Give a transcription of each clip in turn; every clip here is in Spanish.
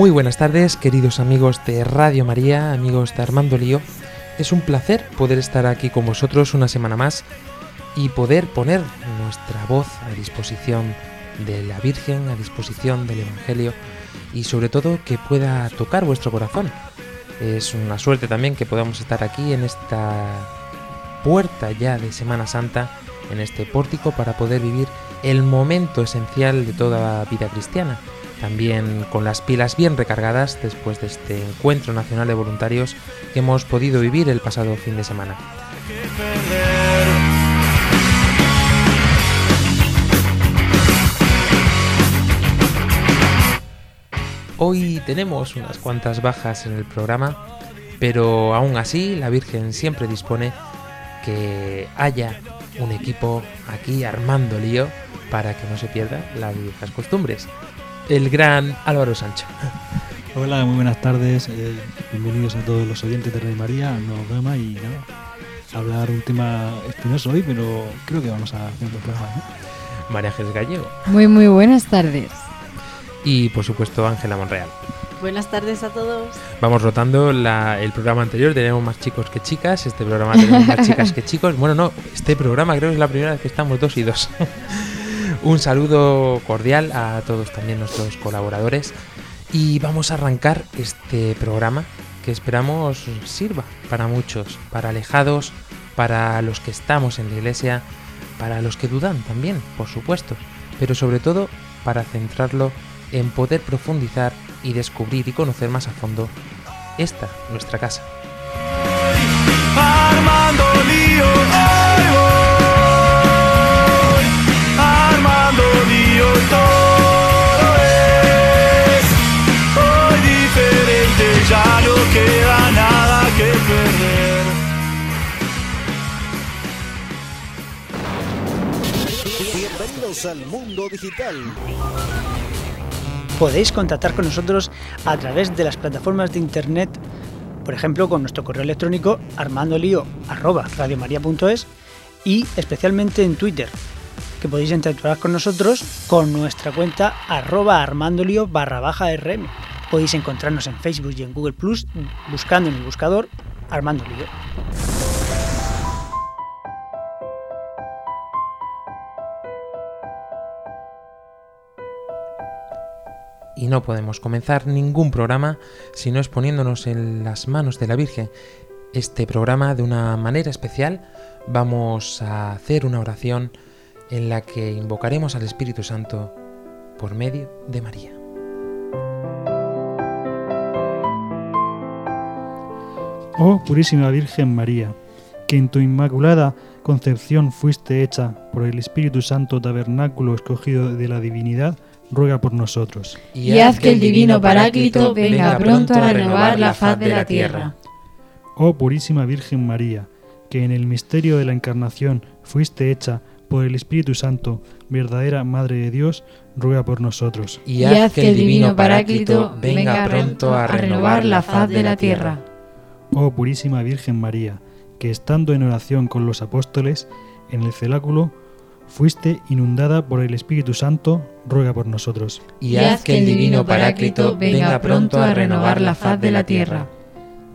Muy buenas tardes, queridos amigos de Radio María, amigos de Armando Lío. Es un placer poder estar aquí con vosotros una semana más y poder poner nuestra voz a disposición de la Virgen, a disposición del Evangelio y sobre todo que pueda tocar vuestro corazón. Es una suerte también que podamos estar aquí en esta puerta ya de Semana Santa, en este pórtico, para poder vivir el momento esencial de toda vida cristiana. También con las pilas bien recargadas después de este encuentro nacional de voluntarios que hemos podido vivir el pasado fin de semana. Hoy tenemos unas cuantas bajas en el programa, pero aún así la Virgen siempre dispone que haya un equipo aquí armando lío para que no se pierdan las viejas costumbres. El gran Álvaro Sancho. Hola, muy buenas tardes. eh, bienvenidos a todos los oyentes de Rey María, al nuevo programa y nada, hablar un tema espinoso hoy, pero creo que vamos a hacer un buen programa. ¿no? María Ángeles Gallego Muy, muy buenas tardes. y por supuesto Ángela Monreal. Buenas tardes a todos. Vamos rotando la- el programa anterior, tenemos más chicos que chicas, este programa tenemos más chicas que chicos. Bueno, no, este programa creo que es la primera vez que estamos dos y dos. Un saludo cordial a todos también nuestros colaboradores y vamos a arrancar este programa que esperamos sirva para muchos, para alejados, para los que estamos en la iglesia, para los que dudan también, por supuesto, pero sobre todo para centrarlo en poder profundizar y descubrir y conocer más a fondo esta, nuestra casa. Nada que perder. Bienvenidos al mundo digital. Podéis contactar con nosotros a través de las plataformas de internet, por ejemplo con nuestro correo electrónico armandolio@radiomaria.es y especialmente en Twitter, que podéis interactuar con nosotros con nuestra cuenta arroba armandolio barra baja rm. Podéis encontrarnos en Facebook y en Google Plus buscando en el buscador Armando Lío. Y no podemos comenzar ningún programa si no es poniéndonos en las manos de la Virgen. Este programa de una manera especial vamos a hacer una oración en la que invocaremos al Espíritu Santo por medio de María. Oh Purísima Virgen María, que en tu inmaculada concepción fuiste hecha por el Espíritu Santo tabernáculo escogido de la divinidad, ruega por nosotros. Y haz que el divino Paráclito venga pronto a renovar la faz de la tierra. Oh Purísima Virgen María, que en el misterio de la encarnación fuiste hecha por el Espíritu Santo, verdadera Madre de Dios, ruega por nosotros. Y haz que el divino Paráclito venga pronto a renovar la faz de la tierra. Oh Purísima Virgen María, que estando en oración con los apóstoles en el celáculo, fuiste inundada por el Espíritu Santo, ruega por nosotros. Y haz que el divino Paráclito venga pronto a renovar la faz de la tierra.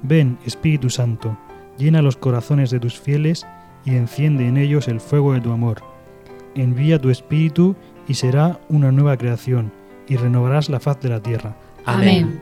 Ven, Espíritu Santo, llena los corazones de tus fieles y enciende en ellos el fuego de tu amor. Envía tu Espíritu y será una nueva creación, y renovarás la faz de la tierra. Amén.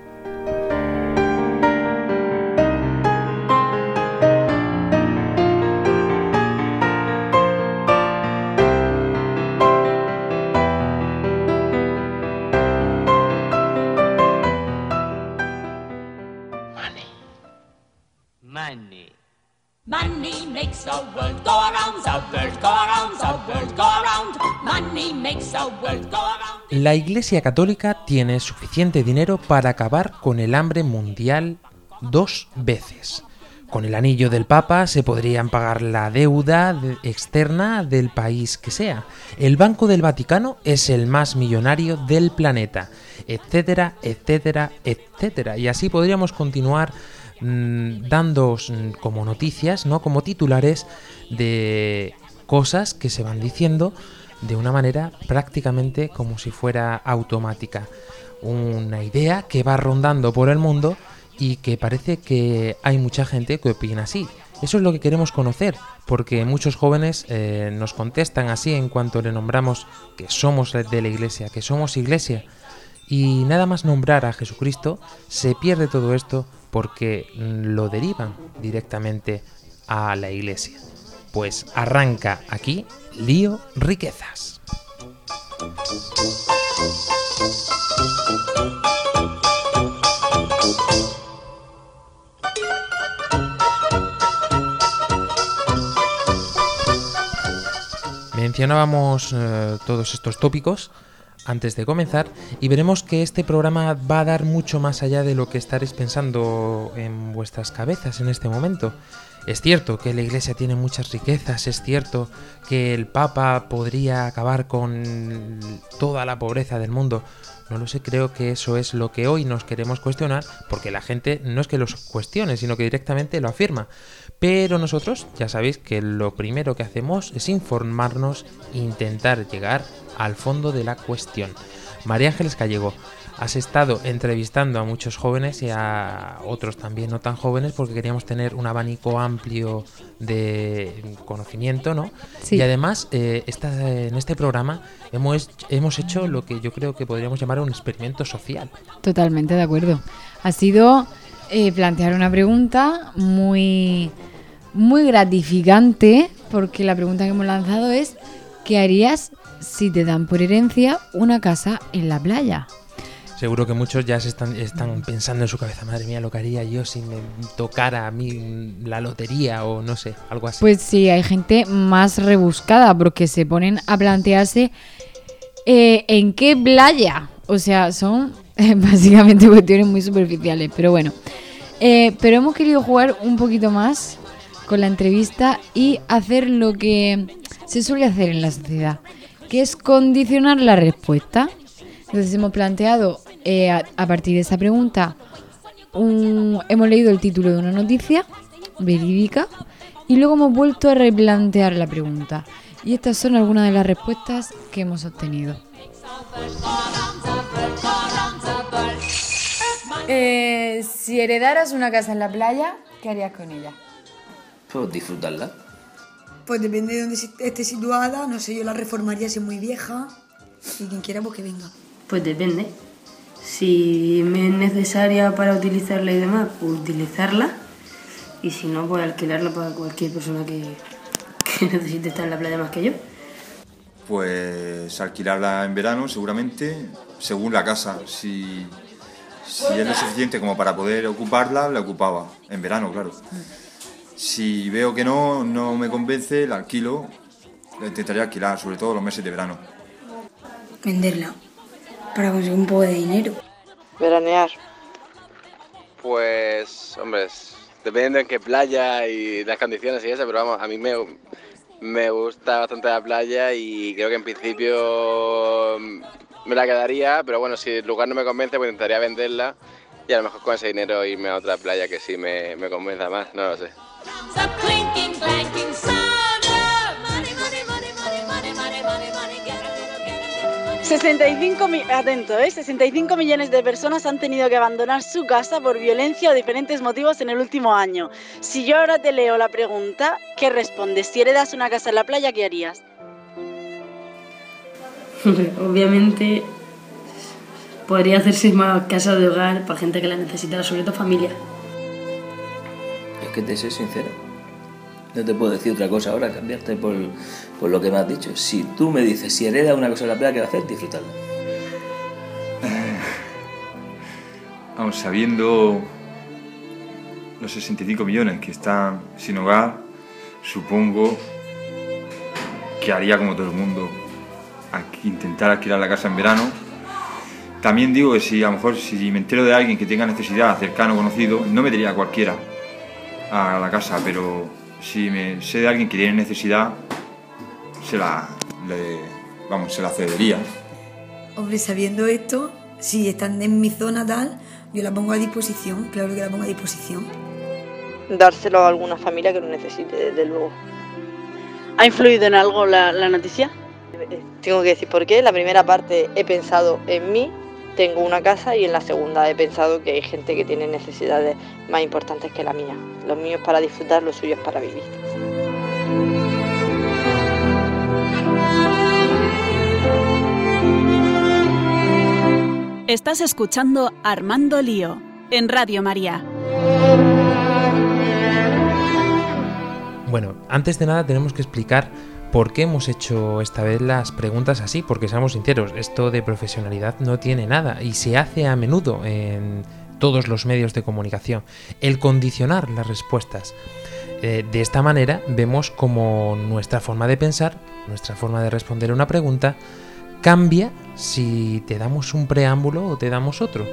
La Iglesia Católica tiene suficiente dinero para acabar con el hambre mundial dos veces. con el anillo del Papa se podrían pagar la deuda de- externa del país que sea. El Banco del Vaticano es el más millonario del planeta, etcétera, etcétera, etcétera. Y así podríamos continuar mm, dándoos mm, como noticias, ¿no? Como titulares de cosas que se van diciendo de una manera prácticamente como si fuera automática. Una idea que va rondando por el mundo y que parece que hay mucha gente que opina así. Eso es lo que queremos conocer, porque muchos jóvenes eh, nos contestan así en cuanto le nombramos que somos de la iglesia, que somos iglesia. Y nada más nombrar a Jesucristo, se pierde todo esto porque lo derivan directamente a la iglesia. Pues arranca aquí Lío Riquezas. Mencionábamos eh, todos estos tópicos antes de comenzar y veremos que este programa va a dar mucho más allá de lo que estaréis pensando en vuestras cabezas en este momento. Es cierto que la Iglesia tiene muchas riquezas, es cierto que el Papa podría acabar con toda la pobreza del mundo. No lo sé, creo que eso es lo que hoy nos queremos cuestionar, porque la gente no es que los cuestione, sino que directamente lo afirma. Pero nosotros ya sabéis que lo primero que hacemos es informarnos e intentar llegar al fondo de la cuestión. María Ángeles Gallego, has estado entrevistando a muchos jóvenes y a otros también no tan jóvenes porque queríamos tener un abanico amplio de conocimiento, ¿no? Sí. Y además, eh, esta- en este programa hemos, hemos hecho lo que yo creo que podríamos llamar un experimento social. Totalmente de acuerdo. Ha sido eh, plantear una pregunta muy, muy gratificante, porque la pregunta que hemos lanzado es, ¿qué harías si te dan por herencia una casa en la playa? Seguro que muchos ya se están, están pensando en su cabeza, madre mía, lo que haría yo si me tocara a mí la lotería o no sé, algo así. Pues sí, hay gente más rebuscada, porque se ponen a plantearse eh, en qué playa. O sea, son eh, básicamente cuestiones muy superficiales, pero bueno. Eh, pero hemos querido jugar un poquito más con la entrevista y hacer lo que se suele hacer en la sociedad, que es condicionar la respuesta. Entonces hemos planteado eh, a, a partir de esa pregunta, un- hemos leído el título de una noticia verídica y luego hemos vuelto a replantear la pregunta. Y estas son algunas de las respuestas que hemos obtenido. Eh, si heredaras una casa en la playa, ¿qué harías con ella? Pues disfrutarla. Pues depende de dónde esté situada, no sé, yo la reformaría si es muy vieja y quien quiera pues que venga. Pues depende. Si me es necesaria para utilizarla y demás, pues utilizarla. Y si no, pues alquilarla para cualquier persona que, que necesite estar en la playa más que yo. Pues alquilarla en verano seguramente, según la casa. Si, si es lo suficiente como para poder ocuparla, la ocupaba. En verano, claro. Si veo que no, no me convence, la alquilo. La intentaría alquilar, sobre todo los meses de verano. Venderla para conseguir un poco de dinero. Veranear. Pues, hombre, dependiendo en qué playa y las condiciones y eso, pero vamos, a mí me, me gusta bastante la playa y creo que en principio me la quedaría, pero bueno, si el lugar no me convence, pues intentaría venderla y a lo mejor con ese dinero irme a otra playa que sí me, me convenza más, no lo sé. 65 mi atento, ¿eh? 65 millones de personas han tenido que abandonar su casa por violencia o diferentes motivos en el último año. Si yo ahora te leo la pregunta, ¿qué respondes? Si heredas una casa en la playa, ¿qué harías? Obviamente podría hacerse una casa de hogar para gente que la necesita, sobre todo familia. Que te soy sincero. No te puedo decir otra cosa ahora, cambiarte por, por lo que me has dicho. Si tú me dices, si heredas una cosa en la playa, ¿qué vas a hacer? Disfrutarla. Vamos, sabiendo los 65 millones que están sin hogar, supongo que haría como todo el mundo, intentar alquilar la casa en verano. También digo que si a lo mejor si me entero de alguien que tenga necesidad, cercano, conocido, no me diría a cualquiera. A la casa, pero si me sé de alguien que tiene necesidad, se la, le- vamos, se la cedería. Hombre, sabiendo esto, si están en mi zona tal, yo la pongo a disposición, claro que la pongo a disposición. Dárselo a alguna familia que lo necesite, desde luego. ¿Ha influido en algo la, la noticia? Tengo que decir por qué. La primera parte he pensado en mí, tengo una casa y en la segunda he pensado que hay gente que tiene necesidades más importantes que la mía. Los míos para disfrutar, los suyos para vivir. Estás escuchando Armando Lío en Radio María. Bueno, antes de nada tenemos que explicar por qué hemos hecho esta vez las preguntas así, porque seamos sinceros, esto de profesionalidad no tiene nada y se hace a menudo en todos los medios de comunicación, el condicionar las respuestas. Eh, de esta manera vemos como nuestra forma de pensar, nuestra forma de responder una pregunta, cambia si te damos un preámbulo o te damos otro.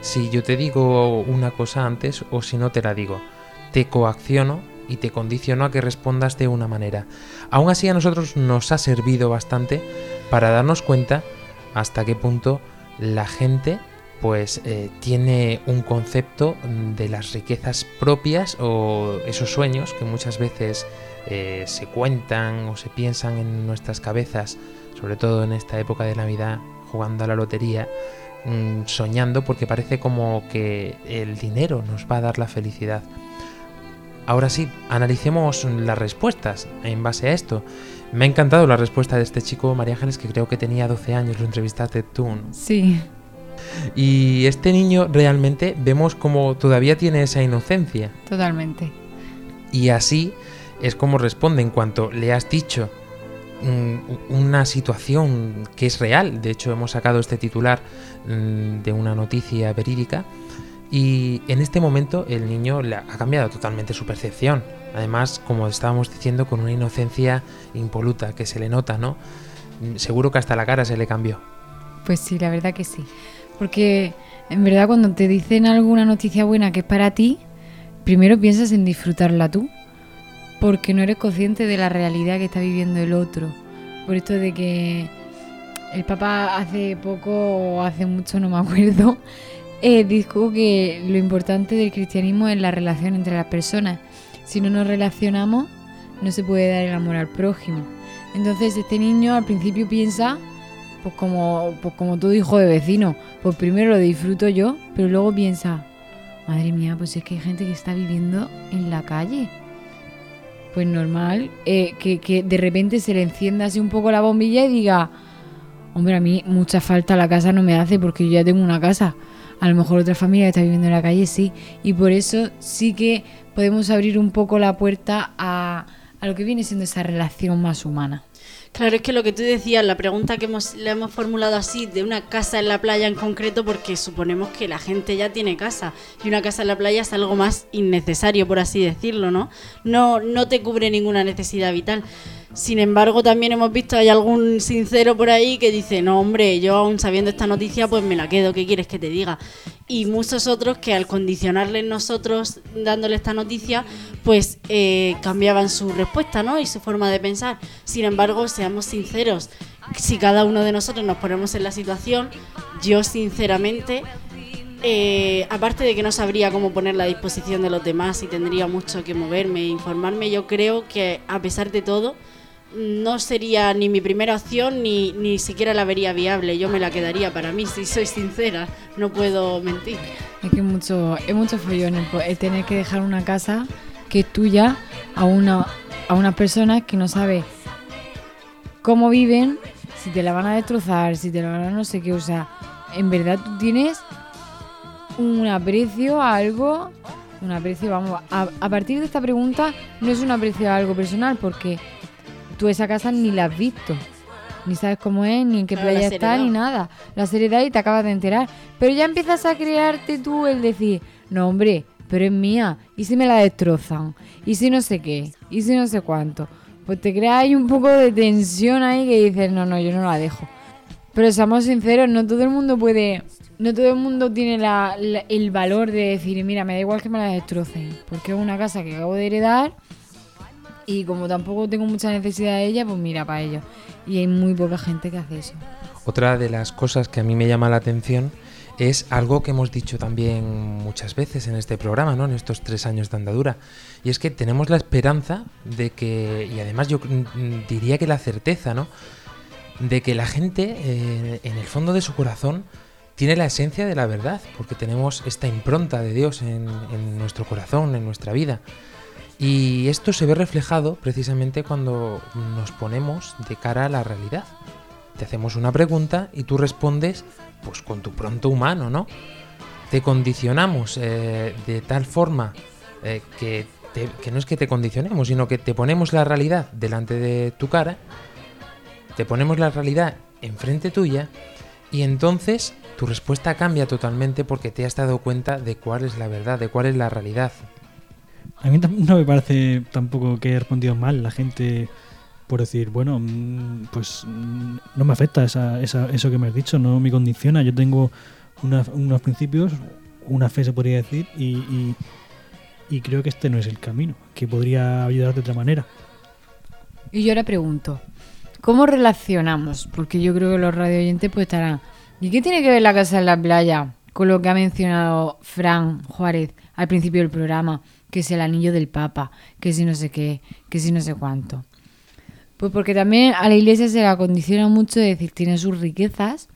Si yo te digo una cosa antes o si no te la digo. Te coacciono y te condiciono a que respondas de una manera. Aún así a nosotros nos ha servido bastante para darnos cuenta hasta qué punto la gente pues eh, tiene un concepto de las riquezas propias o esos sueños que muchas veces eh, se cuentan o se piensan en nuestras cabezas, sobre todo en esta época de Navidad, jugando a la lotería, mm, soñando porque parece como que el dinero nos va a dar la felicidad. Ahora sí, analicemos las respuestas en base a esto. Me ha encantado la respuesta de este chico, María Ángeles, que creo que tenía 12 años, lo entrevistaste tú. ¿no? Sí. Y este niño realmente vemos como todavía tiene esa inocencia. Totalmente. Y así es como responde en cuanto le has dicho mm, una situación que es real. De hecho, hemos sacado este titular mm, de una noticia verídica. Y en este momento el niño ha cambiado totalmente su percepción. Además, como estábamos diciendo, con una inocencia impoluta que se le nota, ¿no? Mm, Seguro que hasta la cara se le cambió. Pues sí, la verdad que sí. Porque en verdad cuando te dicen alguna noticia buena que es para ti, primero piensas en disfrutarla tú. Porque no eres consciente de la realidad que está viviendo el otro. Por esto de que el papá hace poco o hace mucho, no me acuerdo, eh, dijo que lo importante del cristianismo es la relación entre las personas. Si no nos relacionamos, no se puede dar el amor al prójimo. Entonces este niño al principio piensa, pues como, pues como todo hijo de vecino, pues primero lo disfruto yo, pero luego piensa, madre mía, pues es que hay gente que está viviendo en la calle. Pues normal, eh, que, que de repente se le encienda así un poco la bombilla y diga, hombre, a mí mucha falta la casa no me hace porque yo ya tengo una casa. A lo mejor otra familia que está viviendo en la calle sí. Y por eso sí que podemos abrir un poco la puerta a, lo que viene siendo esa relación más humana. Claro, es que lo que tú decías, la pregunta que hemos, le hemos formulado así, de una casa en la playa en concreto, porque suponemos que la gente ya tiene casa y una casa en la playa es algo más innecesario, por así decirlo, ¿no? No, no te cubre ninguna necesidad vital. Sin embargo, también hemos visto, hay algún sincero por ahí que dice, no, hombre, yo aún sabiendo esta noticia, pues me la quedo, ¿qué quieres que te diga? Y muchos otros que al condicionarles nosotros dándole esta noticia, pues eh, cambiaban su respuesta, ¿no? Y su forma de pensar. Sin embargo, seamos sinceros, si cada uno de nosotros nos ponemos en la situación, yo sinceramente eh, aparte de que no sabría cómo ponerla a disposición de los demás y tendría mucho que moverme e informarme, yo creo que a pesar de todo no sería ni mi primera opción ni, ni siquiera la vería viable. Yo me la quedaría para mí, si soy sincera, no puedo mentir. Es que mucho, es mucho follón el, tener que dejar una casa que es tuya a una, a unas personas que no sabes cómo viven, si te la van a destrozar, si te la van a no sé qué. O sea, en verdad tú tienes un aprecio a algo, un aprecio, vamos, a partir de esta pregunta no es un aprecio a algo personal porque tú esa casa ni la has visto. Ni sabes cómo es, ni en qué Claro, playa está, ni nada. La seriedad y te acabas de enterar. Pero ya empiezas a crearte tú el decir, no hombre, pero es mía. ¿Y si me la destrozan? ¿Y si no sé qué? ¿Y si no sé cuánto? Pues te crea ahí un poco de tensión ahí que dices, no, no, yo no la dejo. Pero seamos sinceros, no todo el mundo puede no todo el mundo tiene la- la- el valor de decir, mira, me da igual que me la destrocen, porque es una casa que acabo de heredar y como tampoco tengo mucha necesidad de ella, pues mira, para ello. Y hay muy poca gente que hace eso. Otra de las cosas que a mí me llama la atención es algo que hemos dicho también muchas veces en este programa, ¿no? En estos tres años de andadura. Y es que tenemos la esperanza de que, y además yo diría que la certeza, ¿no? De que la gente, eh, en el fondo de su corazón, tiene la esencia de la verdad, porque tenemos esta impronta de Dios en nuestro corazón, en nuestra vida. Y esto se ve reflejado precisamente cuando nos ponemos de cara a la realidad. Te hacemos una pregunta y tú respondes pues con tu pronto humano, ¿no? Te condicionamos eh, de tal forma eh, que, que no es que te condicionemos, sino que te ponemos la realidad delante de tu cara, te ponemos la realidad enfrente tuya y entonces tu respuesta cambia totalmente porque te has dado cuenta de cuál es la verdad, de cuál es la realidad. A mí no me parece tampoco que he respondido mal la gente por decir, bueno, mm, pues mm, no me afecta esa, esa- eso que me has dicho, no me condiciona. Yo tengo una- unos principios, una fe se podría decir, y, y- y creo que este no es el camino, que podría ayudar de otra manera. Y yo ahora pregunto, ¿cómo relacionamos? Porque yo creo que los radio oyentes pues estarán. ¿Y qué tiene que ver la casa en la playa con lo que ha mencionado Fran Juárez al principio del programa? Que es el anillo del Papa, que si no sé qué, que si no sé cuánto. Pues porque también a la iglesia se la condiciona mucho de decir, tiene sus riquezas,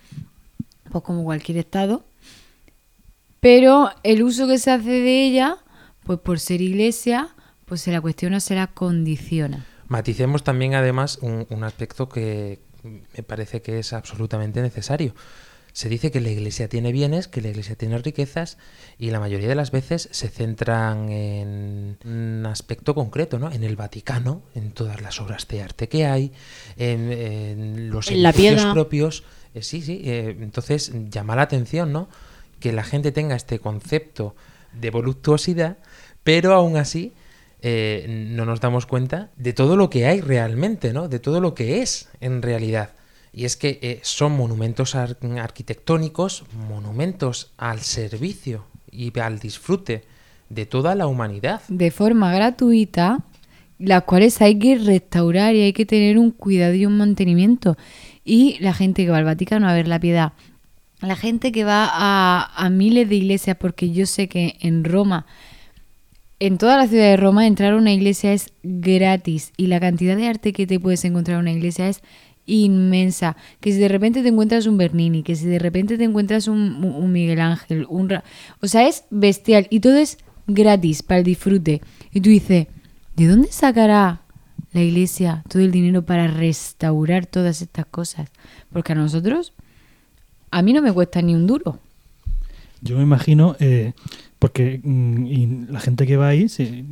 pues como cualquier estado, pero el uso que se hace de ella, pues por ser iglesia, pues se la cuestiona, se la condiciona. Maticemos también además un, un aspecto que me parece que es absolutamente necesario. Se dice que la iglesia tiene bienes, que la iglesia tiene riquezas y la mayoría de las veces se centran en un aspecto concreto, ¿no? En el Vaticano, en todas las obras de arte que hay, en, en los En la edificios piedra. propios. Eh, sí, sí. eh, entonces llama la atención, ¿no? Que la gente tenga este concepto de voluptuosidad, pero aún así eh, no nos damos cuenta de todo lo que hay realmente, ¿no? De todo lo que es en realidad. Y es que eh, son monumentos ar- arquitectónicos, monumentos al servicio y al disfrute de toda la humanidad. de forma gratuita, las cuales hay que restaurar y hay que tener un cuidado y un mantenimiento. Y la gente que va al Vaticano a ver la piedad, la gente que va a, a miles de iglesias, porque yo sé que en Roma, en toda la ciudad de Roma, entrar a una iglesia es gratis y la cantidad de arte que te puedes encontrar en una iglesia es inmensa. Que si de repente te encuentras un Bernini, que si de repente te encuentras un, Miguel Ángel, un... Ra- O sea, es bestial y todo es gratis para el disfrute. Y tú dices, ¿de dónde sacará la iglesia todo el dinero para restaurar todas estas cosas? Porque a nosotros, a mí no me cuesta ni un duro. Yo me imagino, eh, porque mm, y la gente que va ahí se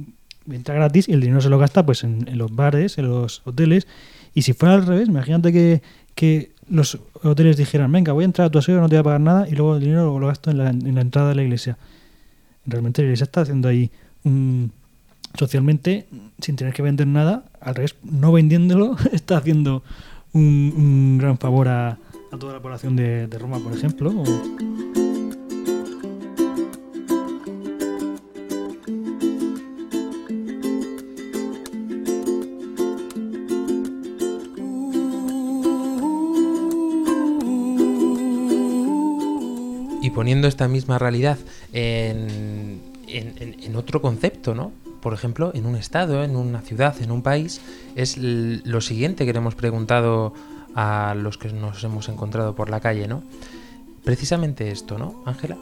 entra gratis y el dinero se lo gasta pues en los bares, en los hoteles. Y si fuera al revés, imagínate que, que los hoteles dijeran, venga, voy a entrar a tu aseo, no te voy a pagar nada y luego el dinero lo gasto en la, en la entrada de la iglesia. Realmente la iglesia está haciendo ahí un, socialmente, sin tener que vender nada, al revés, no vendiéndolo, está haciendo un, un gran favor a, a toda la población de, de Roma, por ejemplo. Poniendo esta misma realidad en, en- en- otro concepto, ¿no? Por ejemplo, en un estado, en una ciudad, en un país, es lo siguiente que le hemos preguntado a los que nos hemos encontrado por la calle, ¿no? Precisamente esto, ¿no, Ángela?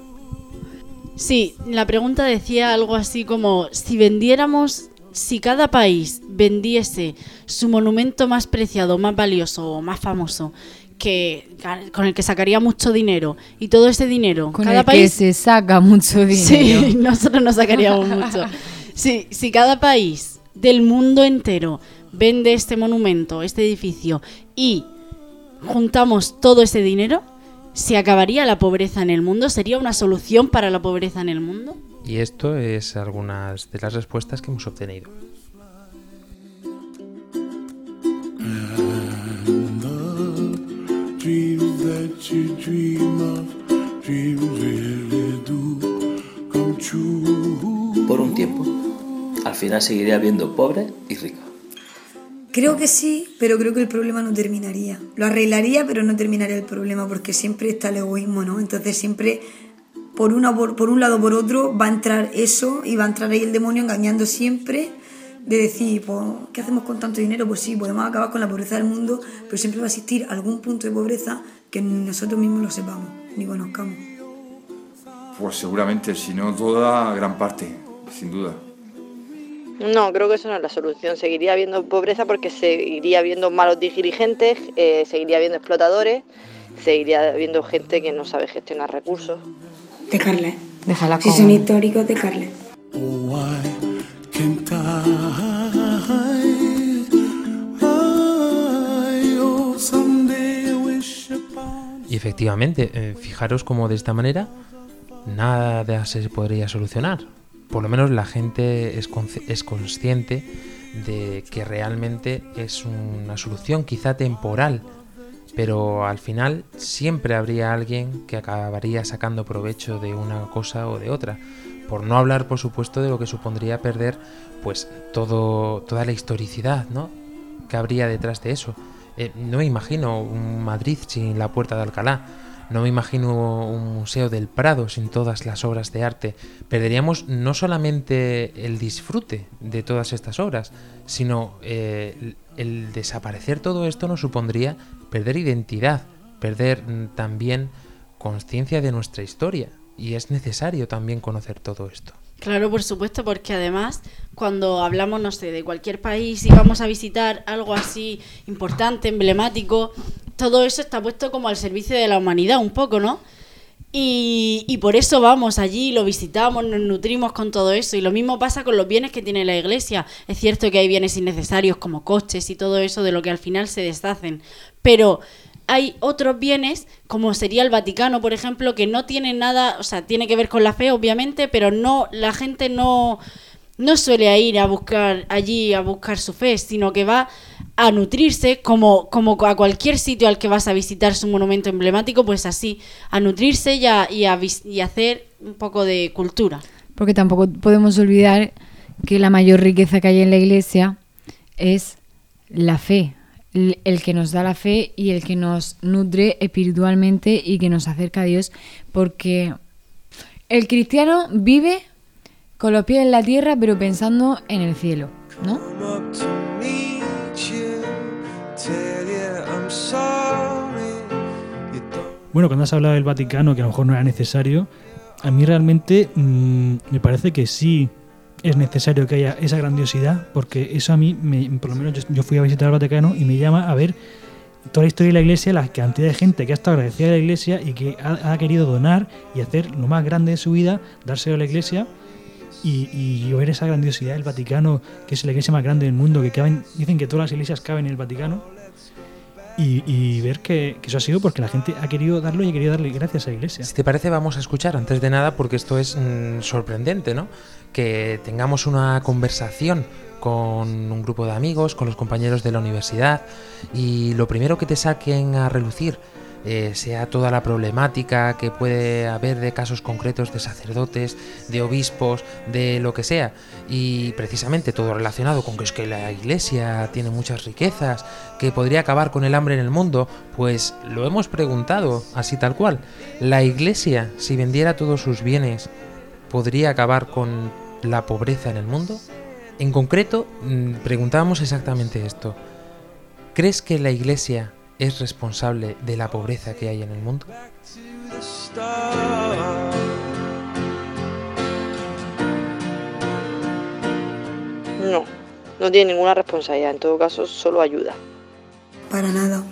Sí, la pregunta decía algo así como si vendiéramos, si cada país vendiese su monumento más preciado, más valioso o más famoso, que con el que sacaría mucho dinero y todo ese dinero, Con cada el que país se saca mucho dinero. Sí, nosotros no sacaríamos mucho. Sí, si cada país del mundo entero vende este monumento, este edificio y juntamos todo ese dinero, ¿se acabaría la pobreza en el mundo? ¿Sería una solución para la pobreza en el mundo? Y esto es algunas de las respuestas que hemos obtenido. Por un tiempo, al final seguiré habiendo pobres y ricos. Creo que sí, pero creo que el problema no terminaría. Lo arreglaría, pero no terminaría el problema, porque siempre está el egoísmo, ¿no? Entonces siempre, por, una, por un lado o por otro, va a entrar eso y va a entrar ahí el demonio engañando siempre de decir, pues, ¿qué hacemos con tanto dinero? Pues sí, podemos acabar con la pobreza del mundo, pero siempre va a existir algún punto de pobreza que nosotros mismos lo sepamos, ni conozcamos. Pues seguramente, si no toda, gran parte, sin duda. No, creo que eso no es la solución. Seguiría habiendo pobreza porque seguiría habiendo malos dirigentes, eh, seguiría habiendo explotadores, seguiría habiendo gente que no sabe gestionar recursos. Dejarle. Déjala Si con- son históricos, dejarle. Can't I? Efectivamente, eh, fijaros como de esta manera nada se podría solucionar. Por lo menos la gente es, es consciente de que realmente es una solución quizá temporal, pero al final siempre habría alguien que acabaría sacando provecho de una cosa o de otra. Por no hablar, por supuesto, de lo que supondría perder pues todo, toda la historicidad, ¿no? que habría detrás de eso. Eh, no me imagino un Madrid sin la Puerta de Alcalá. No me imagino un museo del Prado sin todas las obras de arte. Perderíamos no solamente el disfrute de todas estas obras, sino eh, el, desaparecer todo esto nos supondría perder identidad, perder mm, también conciencia de nuestra historia. Y es necesario también conocer todo esto. Claro, por supuesto, porque además cuando hablamos, no sé, de cualquier país y vamos a visitar algo así importante, emblemático, todo eso está puesto como al servicio de la humanidad un poco, ¿no? Y, y por eso vamos allí, lo visitamos, nos nutrimos con todo eso. Y lo mismo pasa con los bienes que tiene la iglesia. Es cierto que hay bienes innecesarios como coches y todo eso de lo que al final se deshacen. Pero hay otros bienes, como sería el Vaticano, por ejemplo, que no tienen nada, o sea, tiene que ver con la fe, obviamente, pero no, la gente no, no suele ir a buscar allí a buscar su fe, sino que va a nutrirse como, como a cualquier sitio al que vas a visitar su monumento emblemático, pues así, a nutrirse y y a y a hacer un poco de cultura. Porque tampoco podemos olvidar que la mayor riqueza que hay en la iglesia es la fe. El que nos da la fe y el que nos nutre espiritualmente y que nos acerca a Dios. Porque el cristiano vive con los pies en la tierra, pero pensando en el cielo, ¿no? Bueno, cuando has hablado del Vaticano, que a lo mejor no era necesario, a mí realmente mm, me parece que sí es necesario que haya esa grandiosidad, porque eso a mí, me- por lo menos yo, fui a visitar el Vaticano y me llama a ver toda la historia de la iglesia, la cantidad de gente que ha estado agradecida de la iglesia y que ha, querido donar y hacer lo más grande de su vida, dárselo a la iglesia. Y, y ver esa grandiosidad del Vaticano, que es la iglesia más grande del mundo, que dicen que todas las iglesias caben en el Vaticano, y, ver que, que eso ha sido porque la gente ha querido darlo y ha querido darle gracias a la iglesia. Si te parece, vamos a escuchar antes de nada, porque esto es mm, sorprendente, ¿no? Que tengamos una conversación con un grupo de amigos, con los compañeros de la universidad, y lo primero que te saquen a relucir eh, sea toda la problemática que puede haber de casos concretos de sacerdotes, de obispos, de lo que sea, y precisamente todo relacionado con que es que la iglesia tiene muchas riquezas, que podría acabar con el hambre en el mundo, pues lo hemos preguntado así tal cual. La iglesia, si vendiera todos sus bienes, ¿podría acabar con la pobreza en el mundo? En concreto, mm, preguntábamos exactamente esto. ¿Crees que la iglesia es responsable de la pobreza que hay en el mundo? No, no tiene ninguna responsabilidad, en todo caso solo ayuda. Para nada.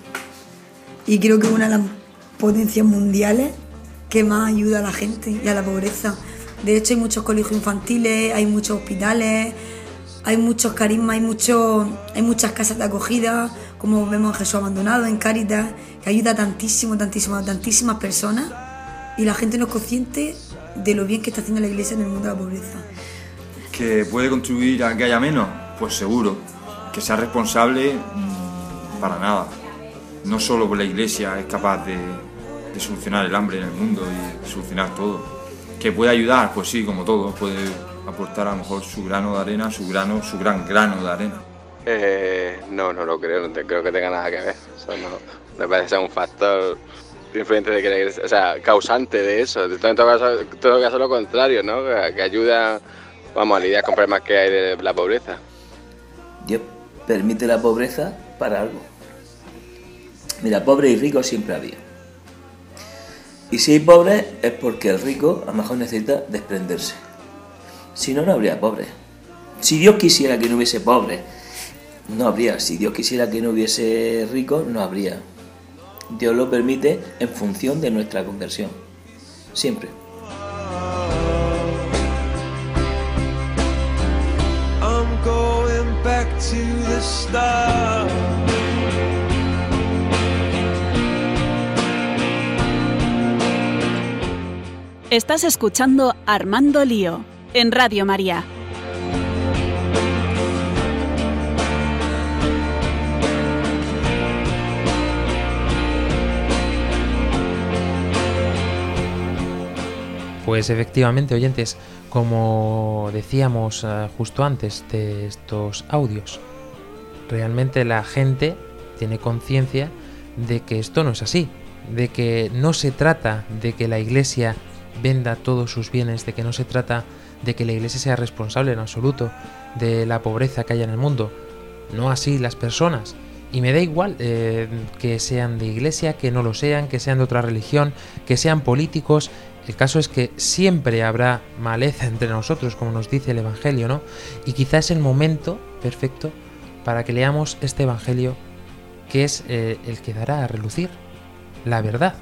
Y creo que es una de las potencias mundiales que más ayuda a la gente y a la pobreza. De hecho, hay muchos colegios infantiles, hay muchos hospitales, hay muchos carismas, hay, mucho, hay muchas casas de acogida, como vemos en Jesús Abandonado, en Cáritas, que ayuda tantísimo, tantísimo a tantísimas personas. Y la gente no es consciente de lo bien que está haciendo la iglesia en el mundo de la pobreza. ¿Que puede contribuir a que haya menos? Pues seguro. Que sea responsable, mm, para nada. No solo la iglesia es capaz de, de solucionar el hambre en el mundo y solucionar todo. ¿Que puede ayudar? Pues sí, como todo. Puede aportar a lo mejor su grano de arena, su grano, su gran grano de arena. Eh, no, no lo creo, no creo que tenga nada que ver. Eso no, me parece un factor influyente de que o sea, causante de eso. En todo caso, todo caso lo contrario, ¿no? Que, que ayuda, vamos, a lidiar con problemas que hay de la pobreza. Dios permite la pobreza para algo. Mira, pobre y rico siempre ha habido. Y si hay pobres es porque el rico a lo mejor necesita desprenderse. Si no, no habría pobres. Si Dios quisiera que no hubiese pobres, no habría. Si Dios quisiera que no hubiese ricos, no habría. Dios lo permite en función de nuestra conversión. Siempre. I'm going back to the start. Estás escuchando Armando Lío en Radio María. Pues efectivamente, oyentes, como decíamos eh, justo antes de estos audios, realmente la gente tiene conciencia de que esto no es así, de que no se trata de que la iglesia venda todos sus bienes, de que no se trata de que la iglesia sea responsable en absoluto de la pobreza que haya en el mundo, no así las personas. Y me da igual eh, que sean de iglesia, que no lo sean, que sean de otra religión, que sean políticos. El caso es que siempre habrá maleza entre nosotros, como nos dice el Evangelio, ¿no? Y quizás es el momento perfecto para que leamos este Evangelio que es eh, el que dará a relucir la verdad.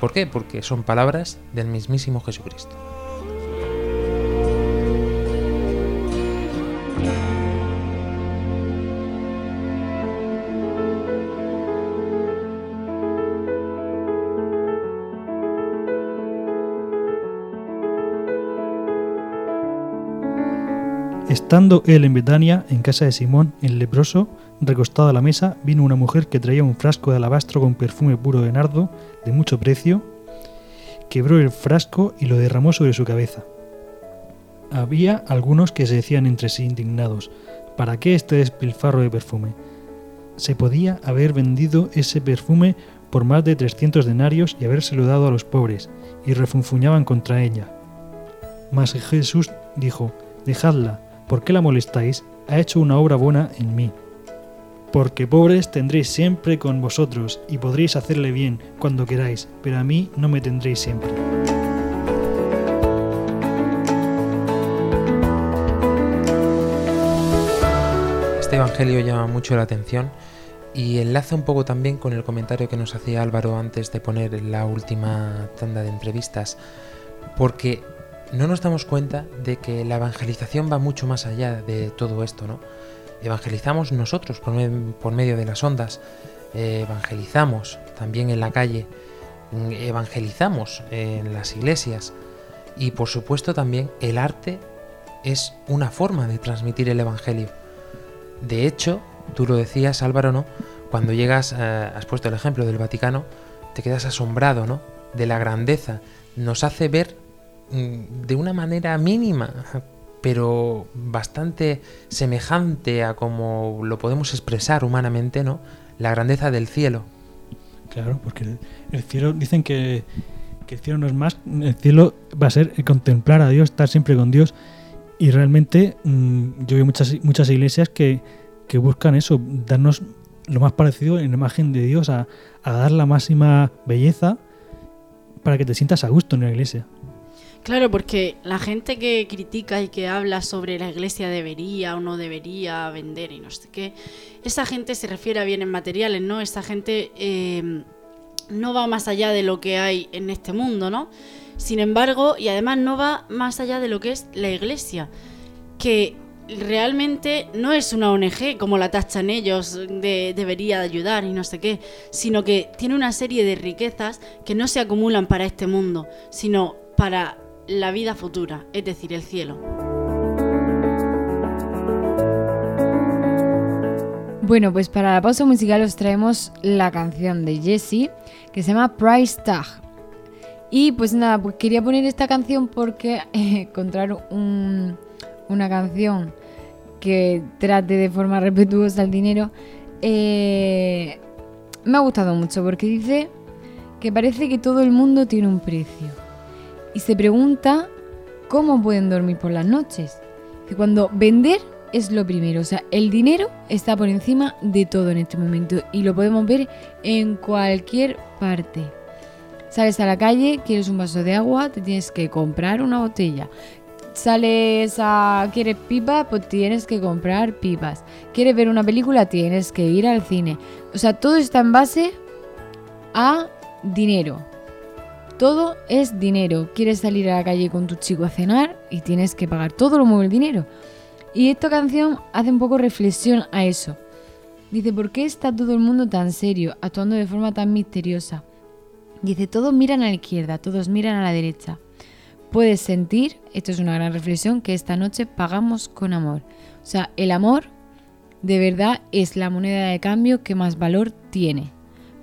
¿Por qué? Porque son palabras del mismísimo Jesucristo. Estando él en Betania, en casa de Simón, el leproso, recostado a la mesa, vino una mujer que traía un frasco de alabastro con perfume puro de nardo, de mucho precio, quebró el frasco y lo derramó sobre su cabeza. Había algunos que se decían entre sí indignados, ¿para qué este despilfarro de perfume? Se podía haber vendido ese perfume por más de 300 denarios y habérselo dado a los pobres, y refunfuñaban contra ella. Mas Jesús dijo, Dejadla, ¿por qué la molestáis? Ha hecho una obra buena en mí. Porque pobres tendréis siempre con vosotros, y podréis hacerle bien cuando queráis, pero a mí no me tendréis siempre. Este Evangelio llama mucho la atención y enlaza un poco también con el comentario que nos hacía Álvaro antes de poner la última tanda de entrevistas, porque no nos damos cuenta de que la evangelización va mucho más allá de todo esto, ¿no? Evangelizamos nosotros por, me- por medio de las ondas, eh, evangelizamos también en la calle, mm, evangelizamos en las iglesias y por supuesto también el arte es una forma de transmitir el evangelio. De hecho, tú lo decías Álvaro, ¿no? Cuando llegas, eh, has puesto el ejemplo del Vaticano, te quedas asombrado, ¿no? De la grandeza. Nos hace ver de una manera mínima, pero bastante semejante a como lo podemos expresar humanamente, ¿no? La grandeza del cielo. Claro, porque el, el cielo, dicen que, que el cielo no es más, el cielo va a ser contemplar a Dios, estar siempre con Dios. Y realmente mm, yo veo muchas, muchas iglesias que, que buscan eso, darnos lo más parecido en la imagen de Dios, a, a dar la máxima belleza para que te sientas a gusto en la iglesia. Claro, porque la gente que critica y que habla sobre la iglesia debería o no debería vender y no sé qué, esa gente se refiere a bienes materiales, ¿no? Esa gente eh, no va más allá de lo que hay en este mundo, ¿no? Sin embargo, y además no va más allá de lo que es la iglesia, que realmente no es una ONG como la tachan ellos de debería ayudar y no sé qué, sino que tiene una serie de riquezas que no se acumulan para este mundo, sino para la vida futura, es decir, el cielo. Bueno, pues para la pausa musical os traemos la canción de Jessie que se llama Price Tag. Y pues nada, pues quería poner esta canción porque eh, encontraron un, una canción que trate de forma respetuosa el dinero, eh, me ha gustado mucho porque dice que parece que todo el mundo tiene un precio. Y se pregunta cómo pueden dormir por las noches. Que cuando vender es lo primero, o sea, el dinero está por encima de todo en este momento y lo podemos ver en cualquier parte. Sales a la calle, quieres un vaso de agua, te tienes que comprar una botella. Sales a. ¿Quieres pipas? Pues tienes que comprar pipas. ¿Quieres ver una película? Tienes que ir al cine. O sea, todo está en base a dinero. Todo es dinero. Quieres salir a la calle con tu chico a cenar y tienes que pagar. Todo lo mueve el dinero. Y esta canción hace un poco reflexión a eso. Dice, ¿por qué está todo el mundo tan serio, actuando de forma tan misteriosa? Dice, todos miran a la izquierda, todos miran a la derecha. Puedes sentir, esto es una gran reflexión, que esta noche pagamos con amor. O sea, el amor de verdad es la moneda de cambio que más valor tiene.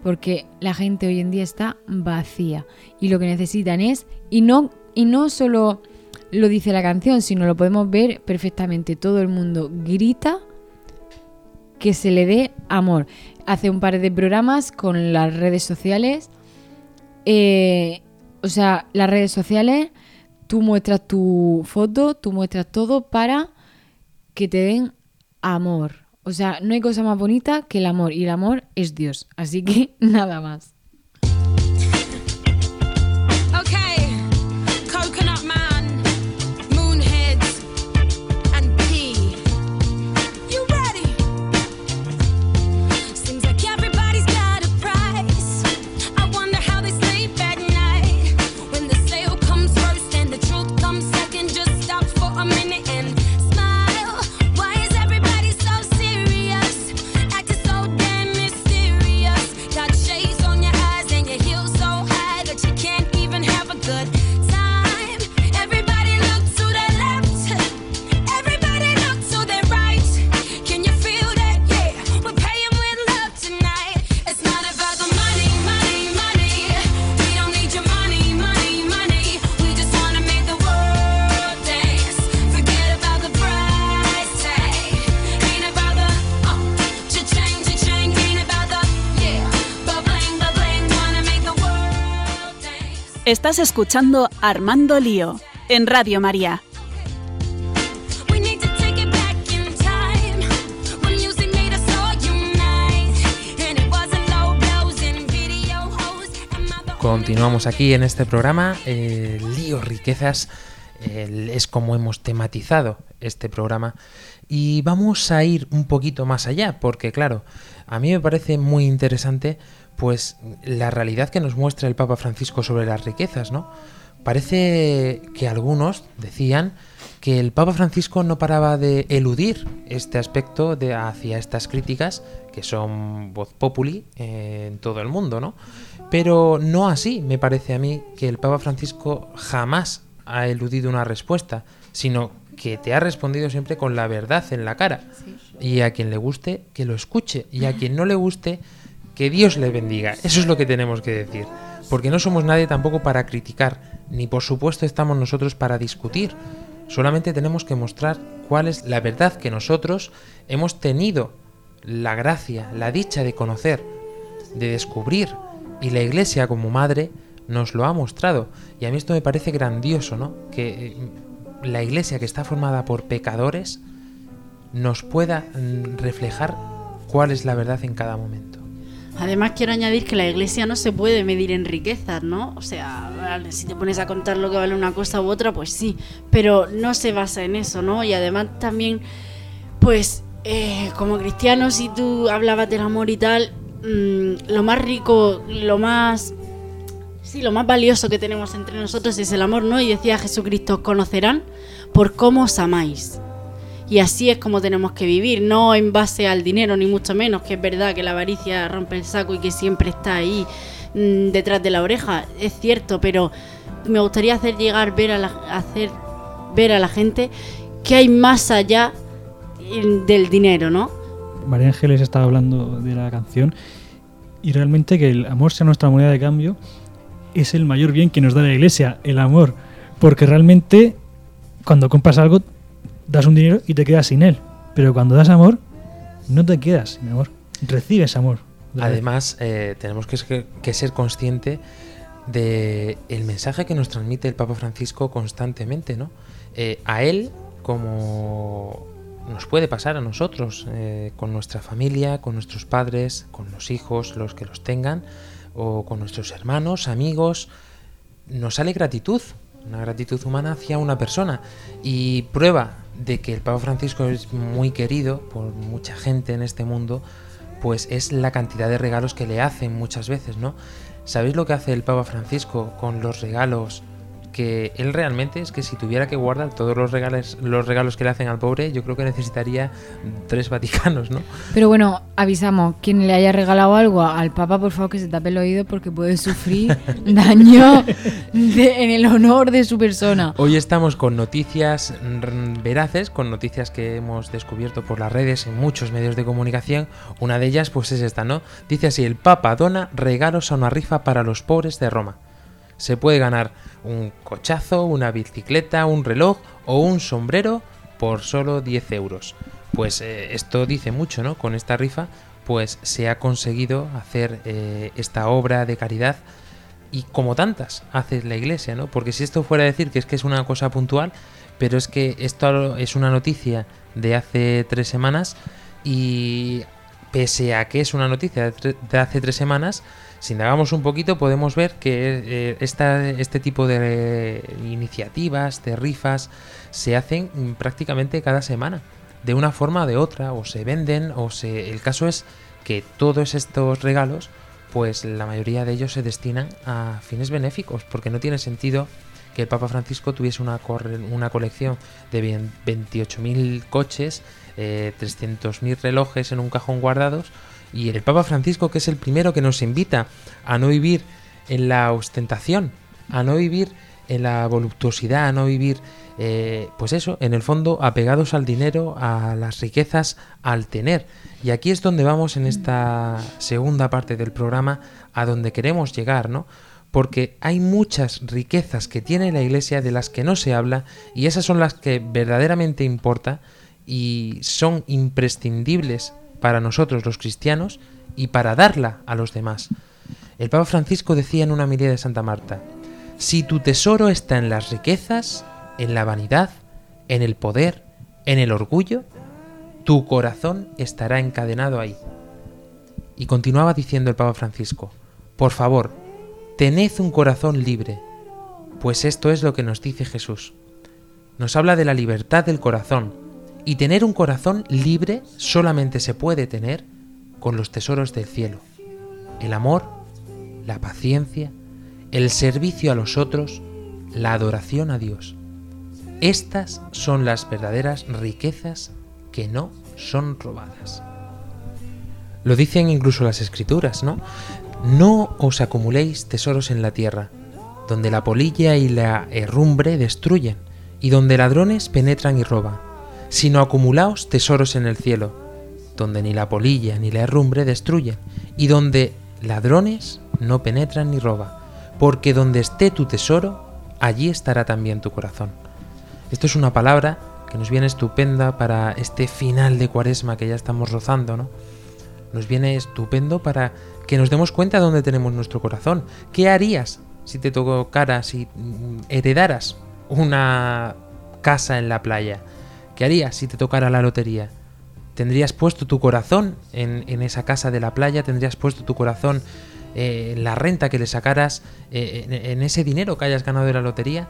Porque la gente hoy en día está vacía y lo que necesitan es, y no, y no solo lo dice la canción, sino lo podemos ver perfectamente. Todo el mundo grita que se le dé amor. Hace un par de programas con las redes sociales. eh, o sea, las redes sociales, tú muestras tu foto, tú muestras todo para que te den amor. O sea, no hay cosa más bonita que el amor. Y el amor es Dios. Así que nada más. Estás escuchando Armando Lío en Radio María. Continuamos aquí en este programa, eh, Lío Riquezas, es como hemos tematizado este programa. Y vamos a ir un poquito más allá, porque claro, a mí me parece muy interesante pues la realidad que nos muestra el Papa Francisco sobre las riquezas, ¿no? Parece que algunos decían que el Papa Francisco no paraba de eludir este aspecto de hacia estas críticas que son voz populi eh, en todo el mundo, ¿no? Pero no así, me parece a mí que el Papa Francisco jamás ha eludido una respuesta, sino que te ha respondido siempre con la verdad en la cara. Y a quien le guste, que lo escuche. Y a quien no le guste, que Dios le bendiga. Eso es lo que tenemos que decir. Porque no somos nadie tampoco para criticar, ni por supuesto estamos nosotros para discutir. Solamente tenemos que mostrar cuál es la verdad que nosotros hemos tenido la gracia, la dicha de conocer, de descubrir. Y la iglesia como madre nos lo ha mostrado. Y a mí esto me parece grandioso, ¿no? Que eh, la iglesia que está formada por pecadores nos pueda mm, reflejar cuál es la verdad en cada momento. Además quiero añadir que la iglesia no se puede medir en riquezas, ¿no? O sea, si te pones a contar lo que vale una cosa u otra, pues sí, pero no se basa en eso, ¿no? Y además también, pues, eh, como cristianos, si tú hablabas del amor y tal, mm, lo más rico, lo más... Sí, lo más valioso que tenemos entre nosotros es el amor, ¿no? Y decía Jesucristo, conocerán por cómo os amáis. Y así es como tenemos que vivir, no en base al dinero, ni mucho menos, que es verdad que la avaricia rompe el saco y que siempre está ahí mm, detrás de la oreja, es cierto, pero me gustaría hacer llegar, ver a la, hacer ver a la gente que hay más allá mm, del dinero, ¿no? María Ángeles estaba hablando de la canción y realmente que el amor sea nuestra moneda de cambio es el mayor bien que nos da la iglesia, el amor, porque realmente cuando compras algo das un dinero y te quedas sin él. Pero cuando das amor, no te quedas sin amor. Recibes amor. Además, eh, tenemos que ser, consciente de el mensaje que nos transmite el Papa Francisco constantemente, ¿no? Eh, a él, como nos puede pasar a nosotros, eh, con nuestra familia, con nuestros padres, con los hijos, los que los tengan, o con nuestros hermanos, amigos, nos sale gratitud, una gratitud humana hacia una persona. Y prueba de que el Papa Francisco es muy querido por mucha gente en este mundo, pues es la cantidad de regalos que le hacen muchas veces, ¿no? ¿Sabéis lo que hace el Papa Francisco con los regalos? Que él realmente es que si tuviera que guardar todos los regalos, los regalos que le hacen al pobre, yo creo que necesitaría tres Vaticanos, ¿no? Pero bueno, avisamos, quien le haya regalado algo al Papa, por favor que se tape el oído porque puede sufrir daño de- en el honor de su persona. Hoy estamos con noticias veraces, con noticias que hemos descubierto por las redes en muchos medios de comunicación. Una de ellas pues es esta, ¿no? Dice así, el Papa dona regalos a una rifa para los pobres de Roma. Se puede ganar un cochazo, una bicicleta, un reloj o un sombrero por solo 10 euros. Pues eh, esto dice mucho, ¿no? Con esta rifa pues se ha conseguido hacer eh, esta obra de caridad y como tantas hace la iglesia, ¿no? Porque si esto fuera a decir que es que es una cosa puntual, pero es que esto es una noticia de hace tres semanas y pese a que es una noticia de, hace tres semanas, si indagamos un poquito podemos ver que eh, esta- este tipo de iniciativas, de rifas, se hacen mm, prácticamente cada semana, de una forma o de otra, o se venden, o se... El caso es que todos estos regalos pues la mayoría de ellos se destinan a fines benéficos, porque no tiene sentido que el Papa Francisco tuviese una, una colección de bien 28.000 coches, eh, 300.000 relojes en un cajón guardados, y el Papa Francisco, que es el primero que nos invita a no vivir en la ostentación, a no vivir en la voluptuosidad, a no vivir, eh, pues eso, en el fondo, apegados al dinero, a las riquezas, al tener. Y aquí es donde vamos en esta segunda parte del programa, a donde queremos llegar, ¿no? Porque hay muchas riquezas que tiene la iglesia de las que no se habla y esas son las que verdaderamente importa y son imprescindibles para nosotros los cristianos y para darla a los demás. El Papa Francisco decía en una homilía de Santa Marta, si tu tesoro está en las riquezas, en la vanidad, en el poder, en el orgullo, tu corazón estará encadenado ahí. Y continuaba diciendo el Papa Francisco, por favor, tened un corazón libre, pues esto es lo que nos dice Jesús. Nos habla de la libertad del corazón, y tener un corazón libre solamente se puede tener con los tesoros del cielo. El amor, la paciencia, el servicio a los otros, la adoración a Dios. Estas son las verdaderas riquezas que no son robadas. Lo dicen incluso las escrituras, ¿no? No os acumuléis tesoros en la tierra, donde la polilla y la herrumbre destruyen, y donde ladrones penetran y roban, sino acumulaos tesoros en el cielo, donde ni la polilla ni la herrumbre destruyen, y donde ladrones no penetran ni roban, porque donde esté tu tesoro, allí estará también tu corazón. Esto es una palabra que nos viene estupenda para este final de cuaresma que ya estamos rozando, ¿no? Nos viene estupendo para que nos demos cuenta de dónde tenemos nuestro corazón. ¿Qué harías si te tocara, si mm, heredaras una casa en la playa? ¿Qué harías si te tocara la lotería? ¿Tendrías puesto tu corazón en, esa casa de la playa? ¿Tendrías puesto tu corazón eh, en la renta que le sacaras? eh, en, ese dinero que hayas ganado de la lotería?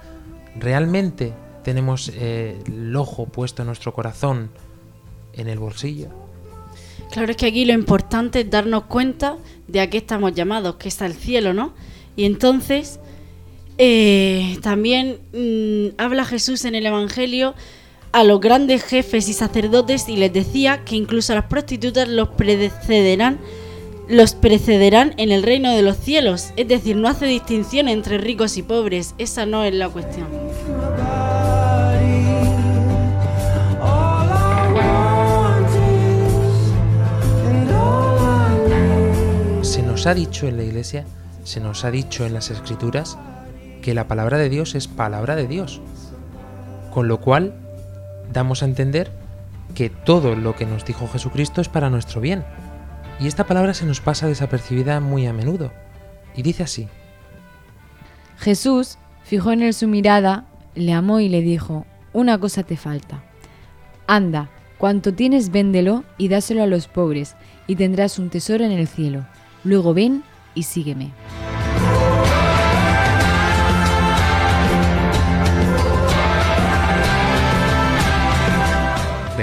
¿Realmente tenemos eh, el ojo puesto en nuestro corazón en el bolsillo? Claro, es que aquí lo importante es darnos cuenta de a qué estamos llamados, que está el cielo, ¿no? Y entonces, también mm, habla Jesús en el Evangelio a los grandes jefes y sacerdotes y les decía que incluso las prostitutas los precederán los precederán en el reino de los cielos, es decir, no hace distinción entre ricos y pobres, esa no es la cuestión. Se nos ha dicho en la iglesia, se nos ha dicho en las escrituras, que la palabra de Dios es palabra de Dios. Con lo cual, damos a entender que todo lo que nos dijo Jesucristo es para nuestro bien. Y esta palabra se nos pasa desapercibida muy a menudo. Y dice así, Jesús fijó en él su mirada, le amó y le dijo, una cosa te falta. Anda, cuanto tienes véndelo y dáselo a los pobres, y tendrás un tesoro en el cielo. Luego ven y sígueme.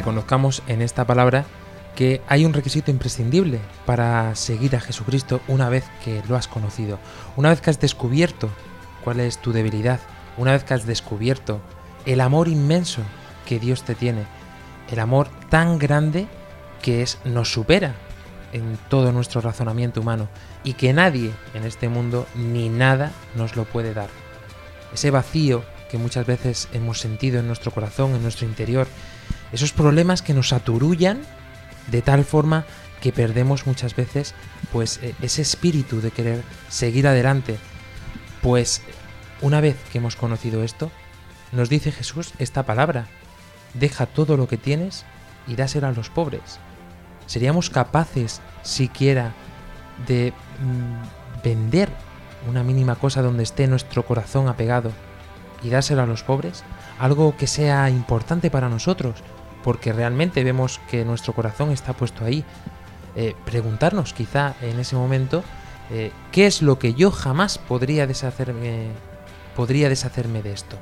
Reconozcamos en esta palabra que hay un requisito imprescindible para seguir a Jesucristo una vez que lo has conocido, una vez que has descubierto cuál es tu debilidad, una vez que has descubierto el amor inmenso que Dios te tiene, el amor tan grande que es nos supera en todo nuestro razonamiento humano y que nadie en este mundo ni nada nos lo puede dar. Ese vacío que muchas veces hemos sentido en nuestro corazón, en nuestro interior, esos problemas que nos aturullan de tal forma que perdemos muchas veces pues e- ese espíritu de querer seguir adelante. Pues una vez que hemos conocido esto, nos dice Jesús esta palabra, deja todo lo que tienes y dáselo a los pobres. ¿Seríamos capaces siquiera de mm, vender una mínima cosa donde esté nuestro corazón apegado y dárselo a los pobres? Algo que sea importante para nosotros, porque realmente vemos que nuestro corazón está puesto ahí. Eh, preguntarnos quizá en ese momento eh, qué es lo que yo jamás podría deshacerme, podría deshacerme de esto.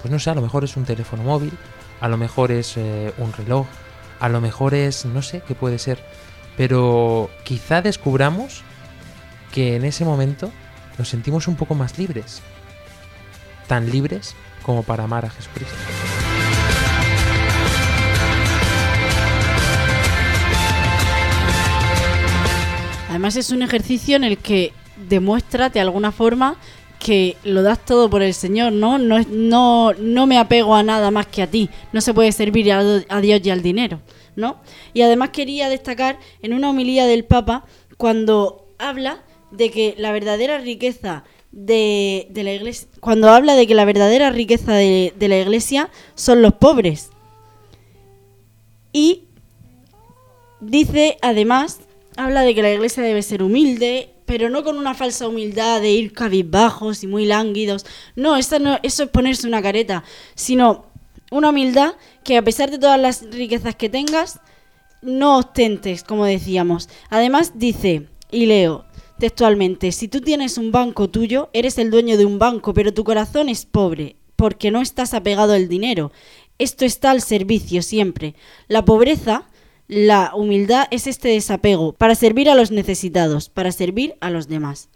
Pues no sé, a lo mejor es un teléfono móvil, a lo mejor es eh, un reloj, a lo mejor es, no sé qué puede ser, pero quizá descubramos que en ese momento nos sentimos un poco más libres, tan libres como para amar a Jesucristo. Además es un ejercicio en el que demuestra de alguna forma que lo das todo por el Señor, ¿no? No, no, no me apego a nada más que a ti. No se puede servir a, Dios y al dinero, ¿no? Y además quería destacar en una homilía del Papa cuando habla de que la verdadera riqueza de, la iglesia, cuando habla de que la verdadera riqueza de la iglesia son los pobres. Y dice además, habla de que la iglesia debe ser humilde, pero no con una falsa humildad de ir cabizbajos y muy lánguidos. No, eso no, eso es ponerse una careta, sino una humildad que a pesar de todas las riquezas que tengas, no ostentes, como decíamos. Además dice, y leo textualmente, si tú tienes un banco tuyo, eres el dueño de un banco, pero tu corazón es pobre, porque no estás apegado al dinero. Esto está al servicio siempre. La pobreza, la humildad es este desapego para servir a los necesitados, para servir a los demás.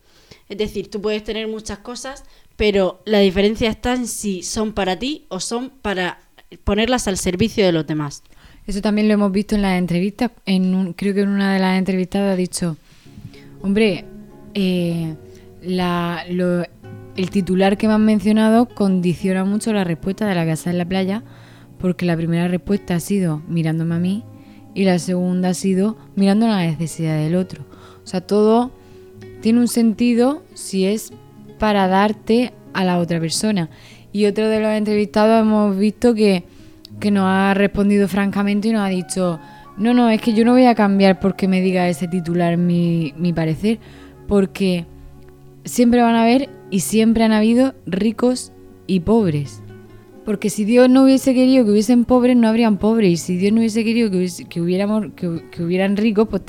Es decir, tú puedes tener muchas cosas, pero la diferencia está en si son para ti o son para ponerlas al servicio de los demás. Eso también lo hemos visto en las entrevistas. En un- creo que en una de las entrevistadas ha dicho, hombre, eh, el titular que me han mencionado condiciona mucho la respuesta de la casa en la playa, porque la primera respuesta ha sido mirándome a mí y la segunda ha sido mirando la necesidad del otro. O sea, todo tiene un sentido si es para darte a la otra persona. Y otro de los entrevistados hemos visto que, que nos ha respondido francamente y nos ha dicho, no, no, es que yo no voy a cambiar porque me diga ese titular mi, mi parecer, porque siempre van a haber y siempre han habido ricos y pobres. Porque si Dios no hubiese querido que hubiesen pobres, no habrían pobres. Y si Dios no hubiese querido que, hubiese- que hubiéramos, que, que hubieran ricos, pues,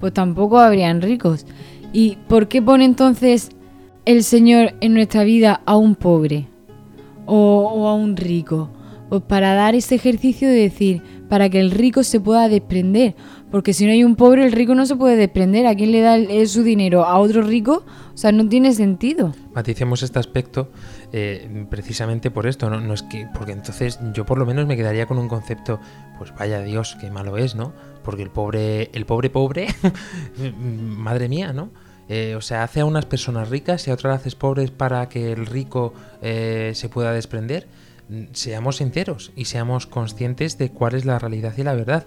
pues tampoco habrían ricos. ¿Y por qué pone entonces el Señor en nuestra vida a un pobre o, o a un rico? Pues para dar ese ejercicio de decir, para que el rico se pueda desprender. Porque si no hay un pobre, el rico no se puede desprender. ¿A quién le da su dinero? ¿A otro rico? O sea, no tiene sentido. Maticemos este aspecto eh, precisamente por esto, ¿no? No es que, porque entonces yo por lo menos me quedaría con un concepto, pues vaya Dios, qué malo es, ¿no? Porque el pobre, el pobre pobre, madre mía, ¿no? Eh, o sea, hace a unas personas ricas y a otras haces pobres para que el rico eh, se pueda desprender. Mm, Seamos sinceros y seamos conscientes de cuál es la realidad y la verdad.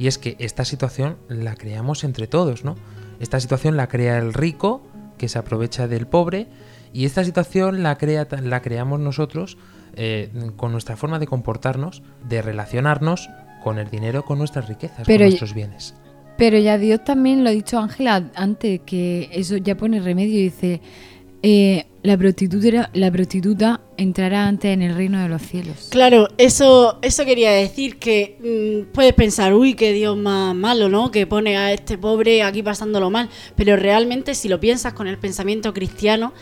Y es que esta situación la creamos entre todos, ¿no? Esta situación la crea el rico, que se aprovecha del pobre, y esta situación la, crea, la creamos nosotros eh, con nuestra forma de comportarnos, de relacionarnos con el dinero, con nuestras riquezas, Pero con nuestros bienes. Pero ya Dios también lo ha dicho Ángela antes, que eso ya pone remedio. Dice, eh, la, prostituta, la prostituta entrará antes en el reino de los cielos. Claro, eso, eso quería decir que mm, puedes pensar, uy, qué Dios más malo, ¿no? Que pone a este pobre aquí pasándolo mal. Pero realmente, si lo piensas con el pensamiento cristiano,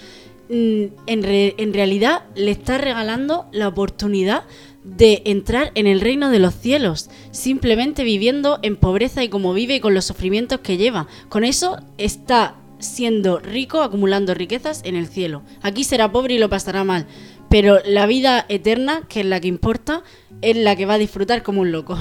en, re- en realidad le está regalando la oportunidad de entrar en el reino de los cielos, simplemente viviendo en pobreza y como vive con los sufrimientos que lleva. Con eso está siendo rico, acumulando riquezas en el cielo. Aquí será pobre y lo pasará mal, pero la vida eterna, que es la que importa, es la que va a disfrutar como un loco.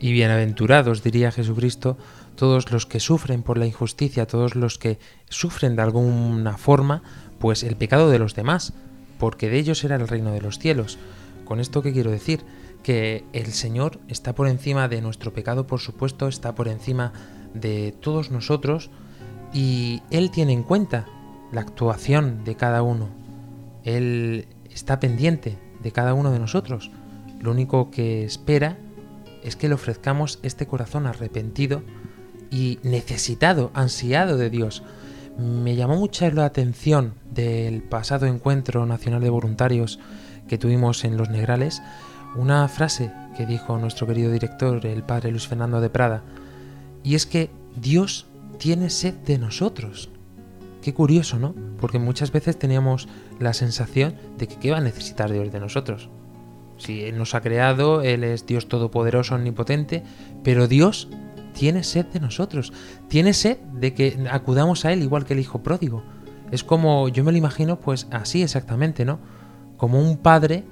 Y bienaventurados, diría Jesucristo, todos los que sufren por la injusticia, todos los que sufren de alguna forma, pues el pecado de los demás, porque de ellos era el reino de los cielos. Con esto qué quiero decir? Que el Señor está por encima de nuestro pecado, por supuesto, está por encima de todos nosotros y Él tiene en cuenta la actuación de cada uno. Él está pendiente de cada uno de nosotros. Lo único que espera es que le ofrezcamos este corazón arrepentido y necesitado, ansiado de Dios. Me llamó mucho la atención del pasado encuentro nacional de voluntarios que tuvimos en Los Negrales, una frase que dijo nuestro querido director, el padre Luis Fernando de Prada, y es que Dios tiene sed de nosotros. Qué curioso, ¿no? Porque muchas veces teníamos la sensación de que qué va a necesitar Dios de nosotros. Si Él nos ha creado, Él es Dios todopoderoso, omnipotente, pero Dios tiene sed de nosotros. Tiene sed de que acudamos a Él igual que el Hijo pródigo. Es como, yo me lo imagino pues así exactamente, ¿no? Como un padre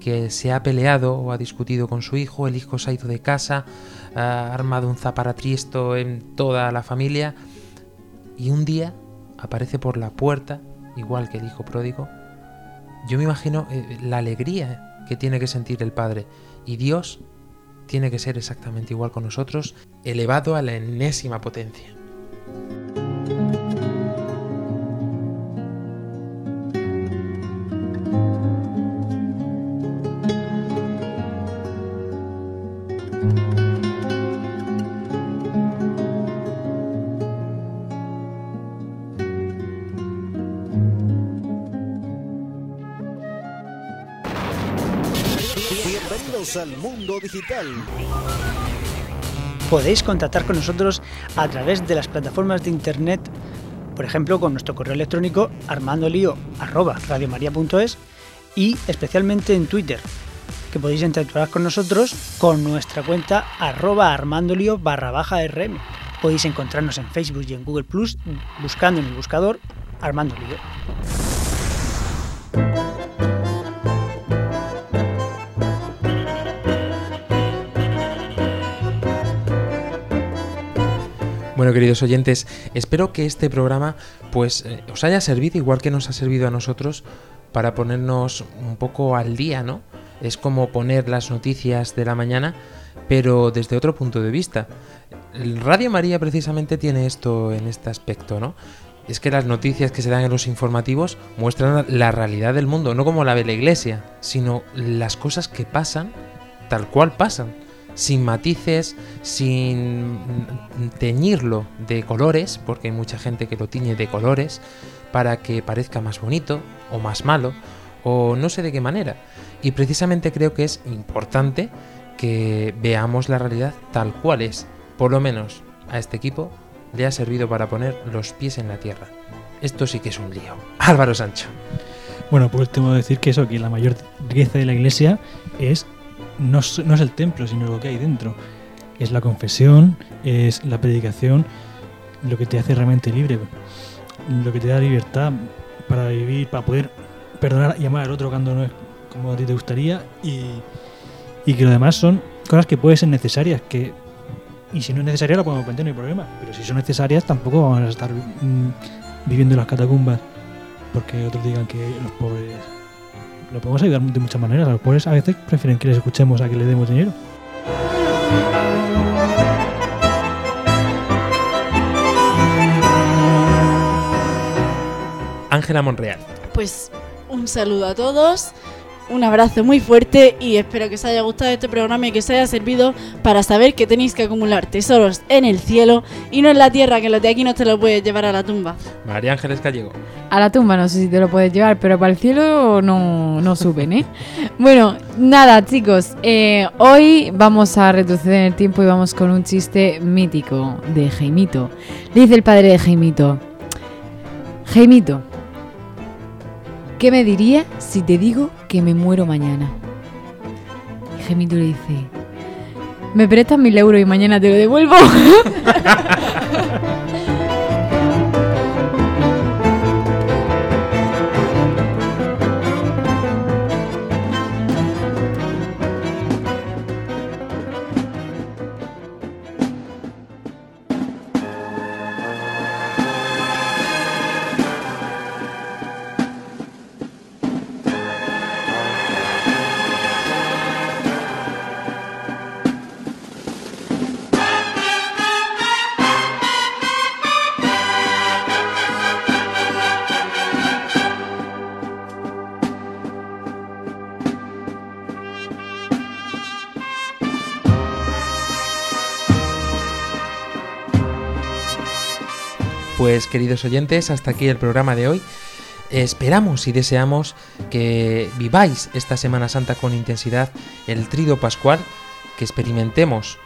que se ha peleado o ha discutido con su hijo, el hijo se ha ido de casa, ha armado un zaparatriesto en toda la familia y un día aparece por la puerta, igual que el hijo pródigo. Yo me imagino eh, la alegría que tiene que sentir el padre y Dios tiene que ser exactamente igual con nosotros, elevado a la enésima potencia. Al mundo digital. Podéis contactar con nosotros a través de las plataformas de internet, por ejemplo con nuestro correo electrónico armandolio@radiomaria.es y especialmente en Twitter, que podéis interactuar con nosotros con nuestra cuenta arroba. Podéis encontrarnos en Facebook y en Google Plus buscando en el buscador Armando Lío. Bueno, queridos oyentes, espero que este programa pues eh, os haya servido igual que nos ha servido a nosotros para ponernos un poco al día, ¿no? Es como poner las noticias de la mañana, pero desde otro punto de vista. Radio María precisamente tiene esto en este aspecto, ¿no? Es que las noticias que se dan en los informativos muestran la realidad del mundo, no como la de la iglesia, sino las cosas que pasan tal cual pasan sin matices, sin teñirlo de colores, porque hay mucha gente que lo tiñe de colores para que parezca más bonito o más malo, o no sé de qué manera. Y precisamente creo que es importante que veamos la realidad tal cual es. Por lo menos a este equipo le ha servido para poner los pies en la tierra. Esto sí que es un lío. Álvaro Sancho. Bueno, pues tengo que decir que eso, que la mayor riqueza de la iglesia es no, es el templo, sino lo que hay dentro. Es la confesión, es la predicación, lo que te hace realmente libre, lo que te da libertad para vivir, para poder perdonar y amar al otro cuando no es como a ti te gustaría y, y que lo demás son cosas que pueden ser necesarias, que y si no es necesaria la podemos vender, no hay problema, pero si son necesarias tampoco vamos a estar mm, viviendo en las catacumbas porque otros digan que los pobres lo podemos ayudar de muchas maneras. Los pobres a veces prefieren que les escuchemos a que les demos dinero. Ángela Monreal. Pues un saludo a todos, un abrazo muy fuerte y espero que os haya gustado este programa y que os haya servido para saber que tenéis que acumular tesoros en el cielo y no en la tierra, que los de aquí no te los puedes llevar a la tumba. María Ángeles Gallego. A la tumba no sé si te lo puedes llevar, pero para el cielo no, no suben, ¿eh? bueno, nada, chicos. eh, hoy vamos a retroceder en el tiempo y vamos con un chiste mítico de Jaimito. Le dice el padre de Jaimito: Jaimito, ¿qué me diría si te digo que me muero mañana? Y Jaimito le dice: ¿Me prestas mil euros y mañana te lo devuelvo? Pues queridos oyentes, hasta aquí el programa de hoy. Esperamos y deseamos que viváis esta Semana Santa con intensidad el trido pascual, que experimentemos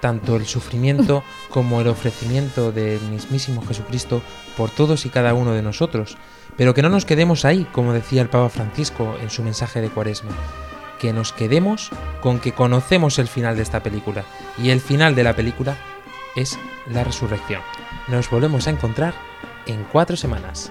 tanto el sufrimiento como el ofrecimiento del mismísimo Jesucristo por todos y cada uno de nosotros, pero que no nos quedemos ahí, como decía el Papa Francisco en su mensaje de Cuaresma, que nos quedemos con que conocemos el final de esta película, y el final de la película es la resurrección. Nos volvemos a encontrar en cuatro semanas.